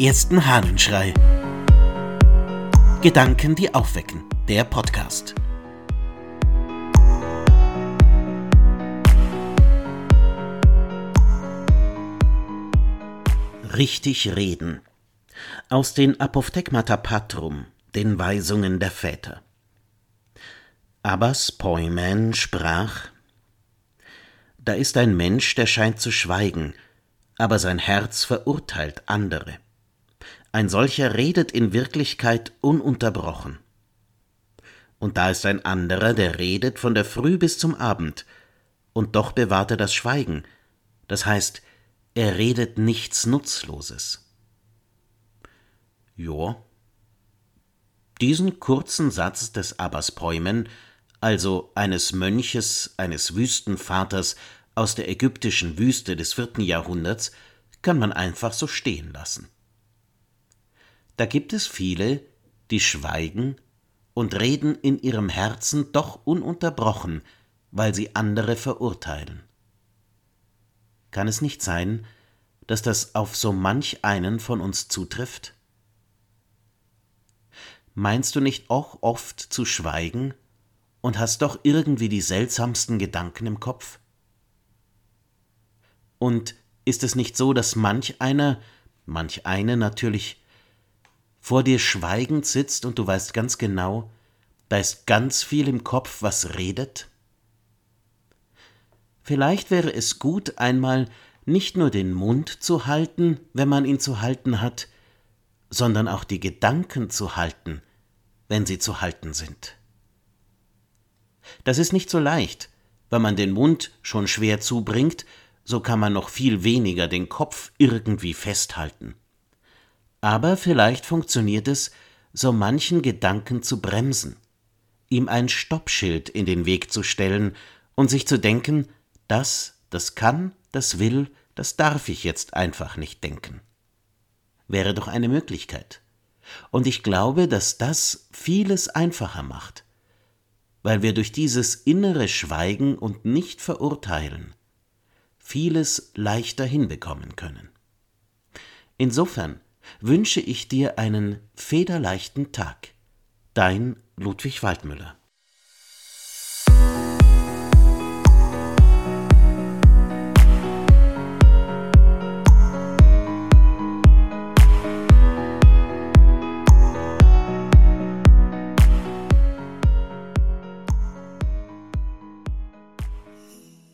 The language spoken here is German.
ersten Hahnenschrei. Gedanken, die aufwecken. Der Podcast. Richtig reden. Aus den Apophthegmata Patrum, den Weisungen der Väter. Abbas Poimen sprach: Da ist ein Mensch, der scheint zu schweigen, aber sein Herz verurteilt andere. Ein solcher redet in Wirklichkeit ununterbrochen. Und da ist ein anderer, der redet von der Früh bis zum Abend, und doch bewahrt er das Schweigen, das heißt, er redet nichts Nutzloses. Jo. Diesen kurzen Satz des Abbas Poimen, also eines Mönches, eines Wüstenvaters aus der ägyptischen Wüste des vierten Jahrhunderts, kann man einfach so stehen lassen. Da gibt es viele, die schweigen und reden in ihrem Herzen doch ununterbrochen, weil sie andere verurteilen. Kann es nicht sein, dass das auf so manch einen von uns zutrifft? Meinst du nicht auch oft zu schweigen und hast doch irgendwie die seltsamsten Gedanken im Kopf? Und ist es nicht so, dass manch einer, manch eine natürlich, vor dir schweigend sitzt und du weißt ganz genau, da ist ganz viel im Kopf, was redet? Vielleicht wäre es gut, einmal nicht nur den Mund zu halten, wenn man ihn zu halten hat, sondern auch die Gedanken zu halten, wenn sie zu halten sind. Das ist nicht so leicht, weil man den Mund schon schwer zubringt so kann man noch viel weniger den Kopf irgendwie festhalten. Aber vielleicht funktioniert es, so manchen Gedanken zu bremsen, ihm ein Stoppschild in den Weg zu stellen und sich zu denken, das, das kann, das will, das darf ich jetzt einfach nicht denken. Wäre doch eine Möglichkeit. Und ich glaube, dass das vieles einfacher macht, weil wir durch dieses innere Schweigen und nicht verurteilen vieles leichter hinbekommen können. Insofern wünsche ich dir einen federleichten Tag. Dein Ludwig Waldmüller